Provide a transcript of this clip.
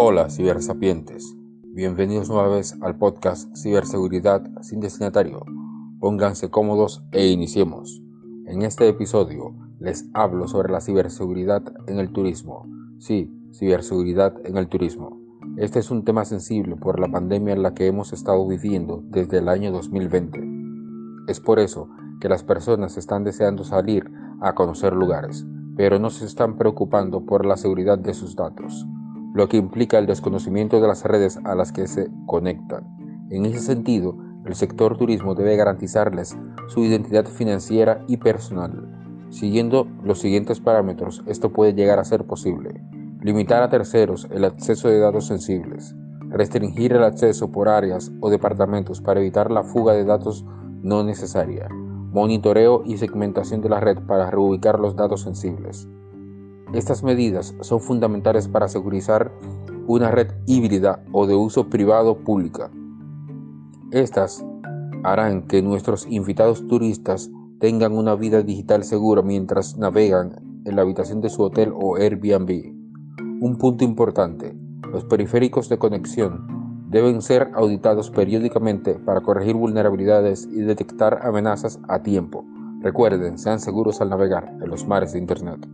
Hola cibersapientes, bienvenidos nueva vez al podcast Ciberseguridad sin destinatario. Pónganse cómodos e iniciemos. En este episodio les hablo sobre la ciberseguridad en el turismo. Sí, ciberseguridad en el turismo. Este es un tema sensible por la pandemia en la que hemos estado viviendo desde el año 2020. Es por eso que las personas están deseando salir a conocer lugares, pero no se están preocupando por la seguridad de sus datos lo que implica el desconocimiento de las redes a las que se conectan. En ese sentido, el sector turismo debe garantizarles su identidad financiera y personal. Siguiendo los siguientes parámetros, esto puede llegar a ser posible. Limitar a terceros el acceso de datos sensibles. Restringir el acceso por áreas o departamentos para evitar la fuga de datos no necesaria. Monitoreo y segmentación de la red para reubicar los datos sensibles estas medidas son fundamentales para asegurar una red híbrida o de uso privado pública. Estas harán que nuestros invitados turistas tengan una vida digital segura mientras navegan en la habitación de su hotel o Airbnb. Un punto importante, los periféricos de conexión deben ser auditados periódicamente para corregir vulnerabilidades y detectar amenazas a tiempo. Recuerden, sean seguros al navegar en los mares de Internet.